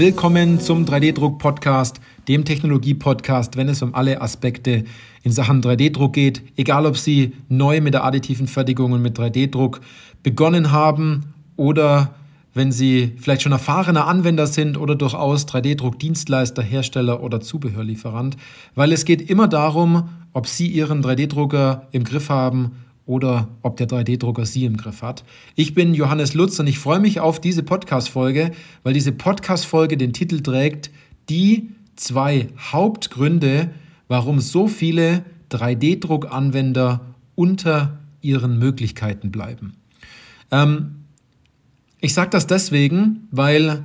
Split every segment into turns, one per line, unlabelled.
Willkommen zum 3D-Druck-Podcast, dem Technologie-Podcast, wenn es um alle Aspekte in Sachen 3D-Druck geht. Egal, ob Sie neu mit der additiven Fertigung und mit 3D-Druck begonnen haben oder wenn Sie vielleicht schon erfahrener Anwender sind oder durchaus 3D-Druck-Dienstleister, Hersteller oder Zubehörlieferant, weil es geht immer darum, ob Sie Ihren 3D-Drucker im Griff haben oder ob der 3D-Drucker Sie im Griff hat. Ich bin Johannes Lutz und ich freue mich auf diese Podcast-Folge, weil diese Podcast-Folge den Titel trägt Die zwei Hauptgründe, warum so viele 3D-Druck-Anwender unter ihren Möglichkeiten bleiben. Ähm, ich sage das deswegen, weil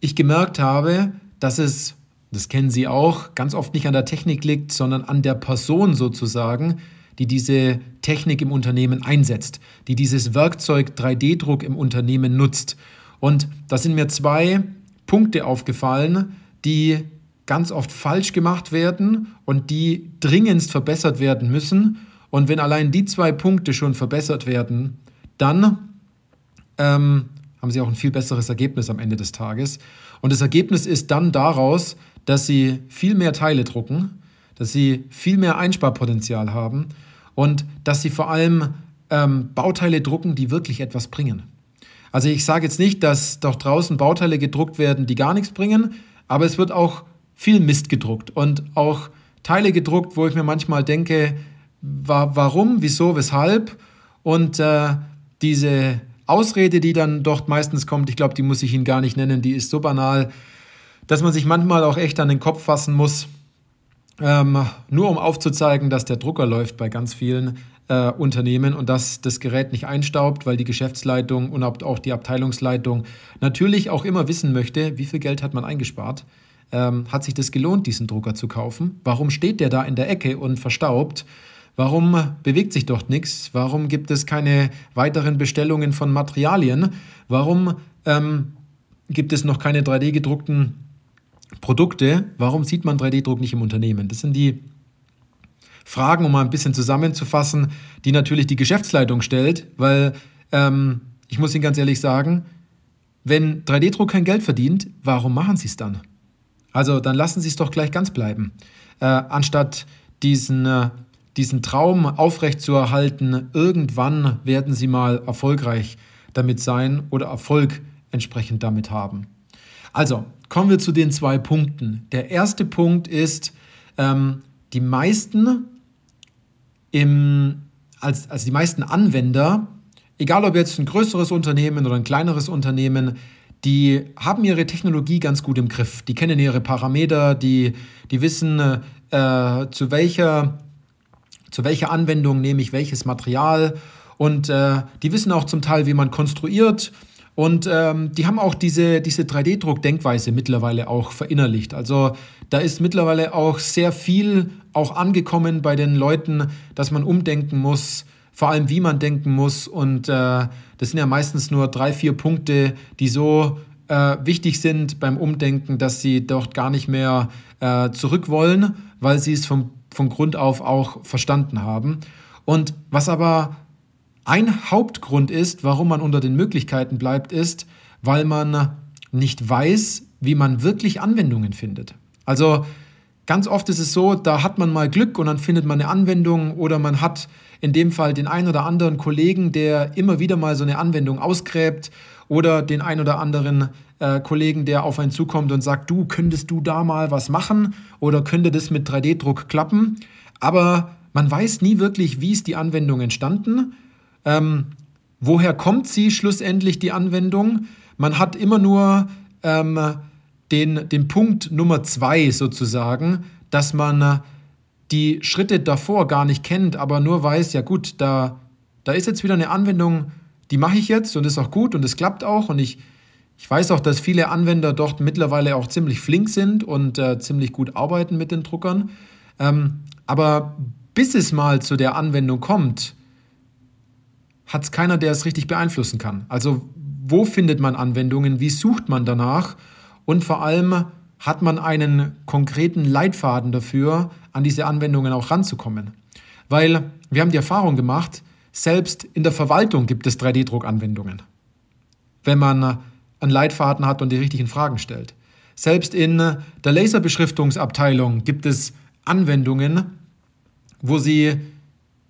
ich gemerkt habe, dass es, das kennen Sie auch, ganz oft nicht an der Technik liegt, sondern an der Person sozusagen, die diese Technik im Unternehmen einsetzt, die dieses Werkzeug 3D-Druck im Unternehmen nutzt. Und da sind mir zwei Punkte aufgefallen, die ganz oft falsch gemacht werden und die dringendst verbessert werden müssen. Und wenn allein die zwei Punkte schon verbessert werden, dann ähm, haben Sie auch ein viel besseres Ergebnis am Ende des Tages. Und das Ergebnis ist dann daraus, dass Sie viel mehr Teile drucken, dass Sie viel mehr Einsparpotenzial haben und dass Sie vor allem ähm, Bauteile drucken, die wirklich etwas bringen. Also ich sage jetzt nicht, dass doch draußen Bauteile gedruckt werden, die gar nichts bringen, aber es wird auch viel Mist gedruckt und auch Teile gedruckt, wo ich mir manchmal denke, wa warum, wieso, weshalb und äh, diese Ausrede, die dann dort meistens kommt, ich glaube, die muss ich Ihnen gar nicht nennen, die ist so banal, dass man sich manchmal auch echt an den Kopf fassen muss, ähm, nur um aufzuzeigen, dass der Drucker läuft bei ganz vielen äh, Unternehmen und dass das Gerät nicht einstaubt, weil die Geschäftsleitung und auch die Abteilungsleitung natürlich auch immer wissen möchte, wie viel Geld hat man eingespart. Ähm, hat sich das gelohnt, diesen Drucker zu kaufen? Warum steht der da in der Ecke und verstaubt? Warum bewegt sich dort nichts? Warum gibt es keine weiteren Bestellungen von Materialien? Warum ähm, gibt es noch keine 3D-gedruckten Produkte? Warum sieht man 3D-Druck nicht im Unternehmen? Das sind die Fragen, um mal ein bisschen zusammenzufassen, die natürlich die Geschäftsleitung stellt, weil ähm, ich muss Ihnen ganz ehrlich sagen, wenn 3D-Druck kein Geld verdient, warum machen Sie es dann? Also dann lassen Sie es doch gleich ganz bleiben, äh, anstatt diesen äh, diesen Traum aufrechtzuerhalten, irgendwann werden sie mal erfolgreich damit sein oder Erfolg entsprechend damit haben. Also, kommen wir zu den zwei Punkten. Der erste Punkt ist, ähm, die meisten im, als, also die meisten Anwender, egal ob jetzt ein größeres Unternehmen oder ein kleineres Unternehmen, die haben ihre Technologie ganz gut im Griff. Die kennen ihre Parameter, die, die wissen, äh, zu welcher zu welcher Anwendung nehme ich welches Material. Und äh, die wissen auch zum Teil, wie man konstruiert. Und ähm, die haben auch diese, diese 3D-Druck-Denkweise mittlerweile auch verinnerlicht. Also da ist mittlerweile auch sehr viel auch angekommen bei den Leuten, dass man umdenken muss, vor allem wie man denken muss. Und äh, das sind ja meistens nur drei, vier Punkte, die so äh, wichtig sind beim Umdenken, dass sie dort gar nicht mehr äh, zurück wollen, weil sie es vom von Grund auf auch verstanden haben. Und was aber ein Hauptgrund ist, warum man unter den Möglichkeiten bleibt, ist, weil man nicht weiß, wie man wirklich Anwendungen findet. Also ganz oft ist es so, da hat man mal Glück und dann findet man eine Anwendung oder man hat in dem Fall den einen oder anderen Kollegen, der immer wieder mal so eine Anwendung ausgräbt oder den einen oder anderen äh, Kollegen, der auf einen zukommt und sagt, du, könntest du da mal was machen oder könnte das mit 3D-Druck klappen? Aber man weiß nie wirklich, wie ist die Anwendung entstanden, ähm, woher kommt sie schlussendlich, die Anwendung. Man hat immer nur ähm, den, den Punkt Nummer zwei sozusagen, dass man die Schritte davor gar nicht kennt, aber nur weiß, ja gut, da, da ist jetzt wieder eine Anwendung, die mache ich jetzt und ist auch gut und es klappt auch und ich ich weiß auch, dass viele Anwender dort mittlerweile auch ziemlich flink sind und äh, ziemlich gut arbeiten mit den Druckern. Ähm, aber bis es mal zu der Anwendung kommt, hat es keiner, der es richtig beeinflussen kann. Also wo findet man Anwendungen, wie sucht man danach und vor allem hat man einen konkreten Leitfaden dafür, an diese Anwendungen auch ranzukommen. Weil wir haben die Erfahrung gemacht, selbst in der Verwaltung gibt es 3D-Druckanwendungen. Wenn man einen Leitfaden hat und die richtigen Fragen stellt. Selbst in der Laserbeschriftungsabteilung gibt es Anwendungen, wo sie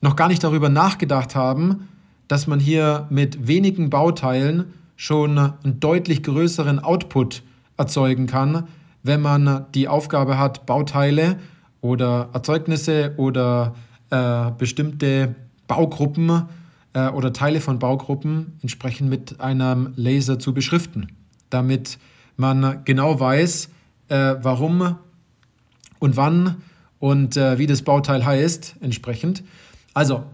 noch gar nicht darüber nachgedacht haben, dass man hier mit wenigen Bauteilen schon einen deutlich größeren Output erzeugen kann, wenn man die Aufgabe hat, Bauteile oder Erzeugnisse oder äh, bestimmte Baugruppen äh, oder Teile von Baugruppen entsprechend mit einem Laser zu beschriften, damit man genau weiß, äh, warum und wann und äh, wie das Bauteil heißt entsprechend. Also,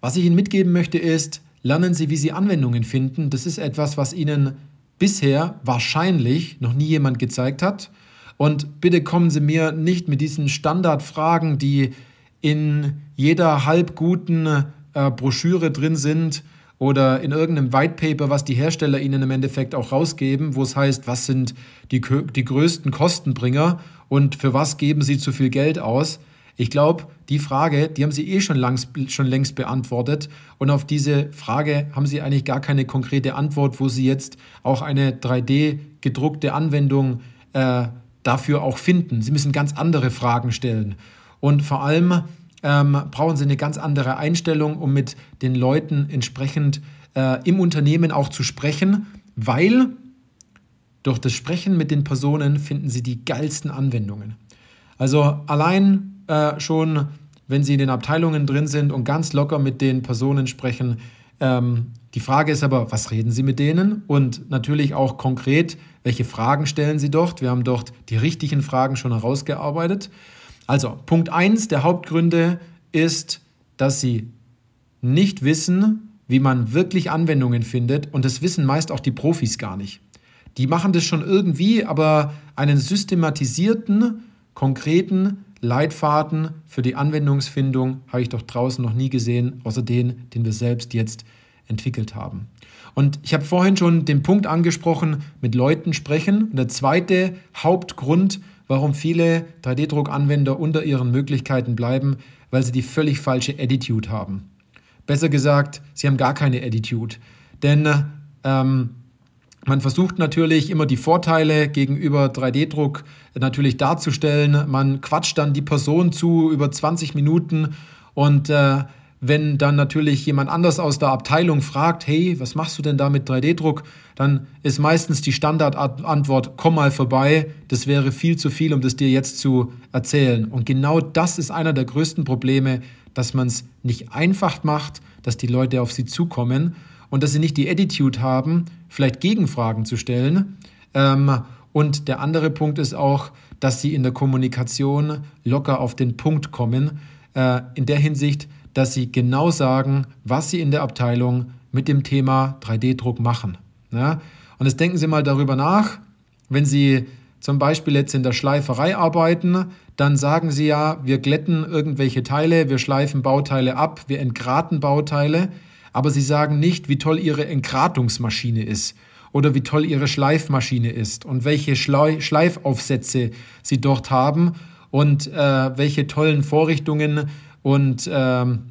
was ich Ihnen mitgeben möchte ist, lernen Sie, wie Sie Anwendungen finden. Das ist etwas, was Ihnen bisher wahrscheinlich noch nie jemand gezeigt hat. Und bitte kommen Sie mir nicht mit diesen Standardfragen, die in jeder halb guten äh, Broschüre drin sind oder in irgendeinem White Paper, was die Hersteller Ihnen im Endeffekt auch rausgeben, wo es heißt, was sind die, die größten Kostenbringer und für was geben Sie zu viel Geld aus. Ich glaube, die Frage, die haben Sie eh schon, langs, schon längst beantwortet. Und auf diese Frage haben Sie eigentlich gar keine konkrete Antwort, wo Sie jetzt auch eine 3D-gedruckte Anwendung äh, dafür auch finden. Sie müssen ganz andere Fragen stellen. Und vor allem ähm, brauchen Sie eine ganz andere Einstellung, um mit den Leuten entsprechend äh, im Unternehmen auch zu sprechen, weil durch das Sprechen mit den Personen finden Sie die geilsten Anwendungen. Also allein äh, schon, wenn Sie in den Abteilungen drin sind und ganz locker mit den Personen sprechen. Ähm, die Frage ist aber, was reden Sie mit denen? Und natürlich auch konkret, welche Fragen stellen Sie dort? Wir haben dort die richtigen Fragen schon herausgearbeitet. Also, Punkt 1 der Hauptgründe ist, dass Sie nicht wissen, wie man wirklich Anwendungen findet. Und das wissen meist auch die Profis gar nicht. Die machen das schon irgendwie, aber einen systematisierten, konkreten Leitfaden für die Anwendungsfindung habe ich doch draußen noch nie gesehen, außer den, den wir selbst jetzt entwickelt haben. Und ich habe vorhin schon den Punkt angesprochen, mit Leuten sprechen. Und der zweite Hauptgrund, warum viele 3D-Druckanwender unter ihren Möglichkeiten bleiben, weil sie die völlig falsche Attitude haben. Besser gesagt, sie haben gar keine Attitude. Denn ähm, man versucht natürlich immer die Vorteile gegenüber 3D-Druck natürlich darzustellen. Man quatscht dann die Person zu über 20 Minuten und äh, wenn dann natürlich jemand anders aus der Abteilung fragt, hey, was machst du denn da mit 3D-Druck? Dann ist meistens die Standardantwort, komm mal vorbei, das wäre viel zu viel, um das dir jetzt zu erzählen. Und genau das ist einer der größten Probleme, dass man es nicht einfach macht, dass die Leute auf sie zukommen und dass sie nicht die Attitude haben, vielleicht Gegenfragen zu stellen. Ähm, und der andere Punkt ist auch, dass sie in der Kommunikation locker auf den Punkt kommen, äh, in der Hinsicht, dass sie genau sagen, was sie in der Abteilung mit dem Thema 3D-Druck machen. Ja? Und jetzt denken Sie mal darüber nach, wenn Sie zum Beispiel jetzt in der Schleiferei arbeiten, dann sagen Sie ja, wir glätten irgendwelche Teile, wir schleifen Bauteile ab, wir entgraten Bauteile aber sie sagen nicht, wie toll ihre Entgratungsmaschine ist oder wie toll ihre Schleifmaschine ist und welche Schleifaufsätze sie dort haben und äh, welche tollen Vorrichtungen und, ähm,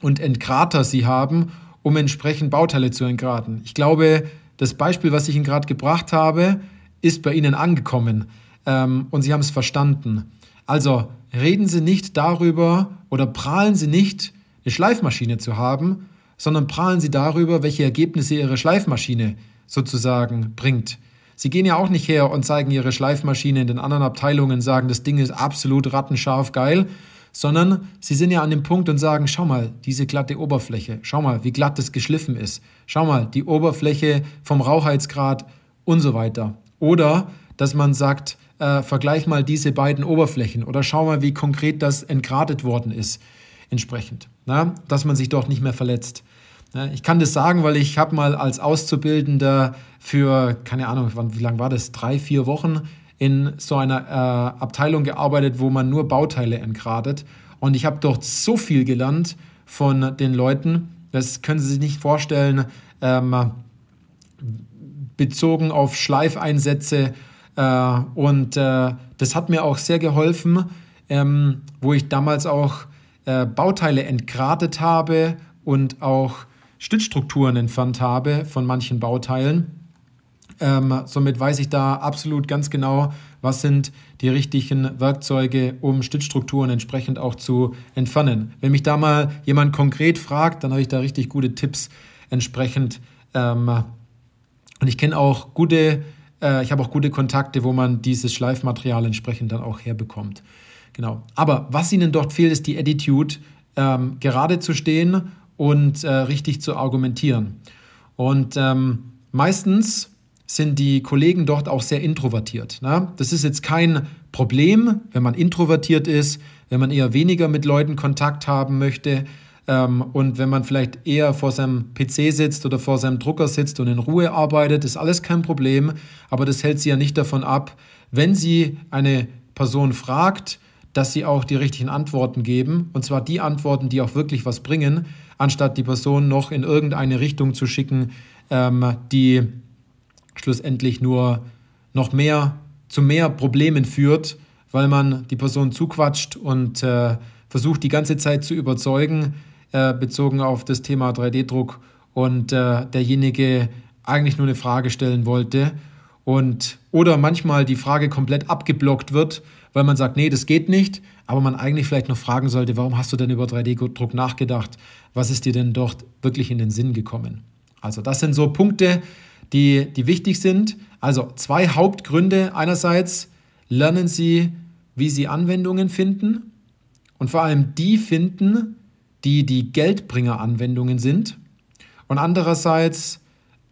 und Entgrater sie haben, um entsprechend Bauteile zu entgraten. Ich glaube, das Beispiel, was ich Ihnen gerade gebracht habe, ist bei Ihnen angekommen ähm, und Sie haben es verstanden. Also reden Sie nicht darüber oder prahlen Sie nicht, eine Schleifmaschine zu haben, sondern prahlen sie darüber, welche Ergebnisse ihre Schleifmaschine sozusagen bringt. Sie gehen ja auch nicht her und zeigen ihre Schleifmaschine in den anderen Abteilungen, sagen, das Ding ist absolut rattenscharf geil, sondern sie sind ja an dem Punkt und sagen, schau mal, diese glatte Oberfläche, schau mal, wie glatt das geschliffen ist, schau mal, die Oberfläche vom Rauchheitsgrad und so weiter. Oder dass man sagt, äh, vergleich mal diese beiden Oberflächen oder schau mal, wie konkret das entgratet worden ist entsprechend, na, dass man sich dort nicht mehr verletzt. Ich kann das sagen, weil ich habe mal als Auszubildender für, keine Ahnung, wie lange war das, drei, vier Wochen in so einer äh, Abteilung gearbeitet, wo man nur Bauteile entgradet. Und ich habe dort so viel gelernt von den Leuten, das können Sie sich nicht vorstellen, ähm, bezogen auf Schleifeinsätze. Äh, und äh, das hat mir auch sehr geholfen, ähm, wo ich damals auch äh, Bauteile entgratet habe und auch Stützstrukturen entfernt habe von manchen Bauteilen. Ähm, somit weiß ich da absolut ganz genau, was sind die richtigen Werkzeuge, um Stützstrukturen entsprechend auch zu entfernen. Wenn mich da mal jemand konkret fragt, dann habe ich da richtig gute Tipps entsprechend. Ähm, und ich kenne auch gute, äh, ich habe auch gute Kontakte, wo man dieses Schleifmaterial entsprechend dann auch herbekommt. Genau. Aber was ihnen dort fehlt, ist die Attitude, ähm, gerade zu stehen und äh, richtig zu argumentieren. Und ähm, meistens sind die Kollegen dort auch sehr introvertiert. Ne? Das ist jetzt kein Problem, wenn man introvertiert ist, wenn man eher weniger mit Leuten Kontakt haben möchte ähm, und wenn man vielleicht eher vor seinem PC sitzt oder vor seinem Drucker sitzt und in Ruhe arbeitet, ist alles kein Problem. Aber das hält sie ja nicht davon ab, wenn sie eine Person fragt, dass sie auch die richtigen Antworten geben. Und zwar die Antworten, die auch wirklich was bringen, anstatt die Person noch in irgendeine Richtung zu schicken, ähm, die schlussendlich nur noch mehr zu mehr Problemen führt, weil man die Person zuquatscht und äh, versucht die ganze Zeit zu überzeugen, äh, bezogen auf das Thema 3D-Druck und äh, derjenige eigentlich nur eine Frage stellen wollte und oder manchmal die Frage komplett abgeblockt wird, weil man sagt, nee, das geht nicht, aber man eigentlich vielleicht noch fragen sollte, warum hast du denn über 3D-Druck nachgedacht? Was ist dir denn dort wirklich in den Sinn gekommen? Also das sind so Punkte, die, die wichtig sind. Also zwei Hauptgründe. Einerseits lernen Sie, wie Sie Anwendungen finden und vor allem die finden, die die Geldbringer-Anwendungen sind. Und andererseits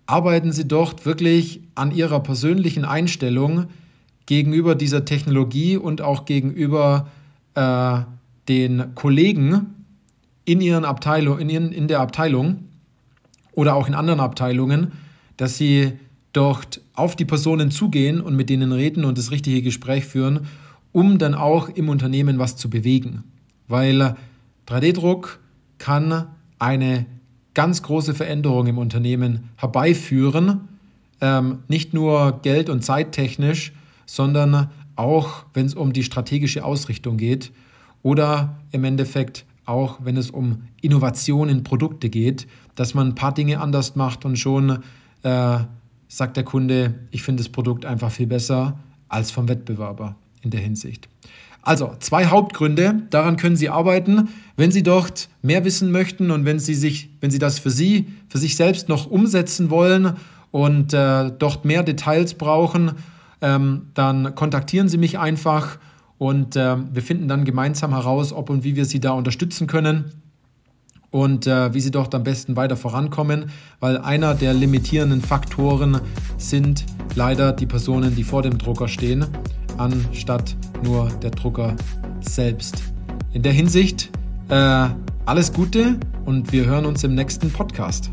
arbeiten Sie dort wirklich an Ihrer persönlichen Einstellung gegenüber dieser Technologie und auch gegenüber äh, den Kollegen in, ihren Abteilung, in, ihren, in der Abteilung oder auch in anderen Abteilungen, dass sie dort auf die Personen zugehen und mit denen reden und das richtige Gespräch führen, um dann auch im Unternehmen was zu bewegen. Weil 3D-Druck kann eine ganz große Veränderung im Unternehmen herbeiführen, ähm, nicht nur geld- und zeittechnisch, sondern auch wenn es um die strategische Ausrichtung geht oder im Endeffekt auch wenn es um Innovation in Produkte geht, dass man ein paar Dinge anders macht und schon äh, sagt der Kunde, ich finde das Produkt einfach viel besser als vom Wettbewerber in der Hinsicht. Also zwei Hauptgründe, daran können Sie arbeiten, wenn Sie dort mehr wissen möchten und wenn Sie sich, wenn Sie das für Sie, für sich selbst noch umsetzen wollen und äh, dort mehr Details brauchen, ähm, dann kontaktieren Sie mich einfach und äh, wir finden dann gemeinsam heraus, ob und wie wir Sie da unterstützen können und äh, wie sie dort am besten weiter vorankommen, weil einer der limitierenden Faktoren sind leider die Personen, die vor dem Drucker stehen, anstatt nur der Drucker selbst. In der Hinsicht äh, alles Gute und wir hören uns im nächsten Podcast.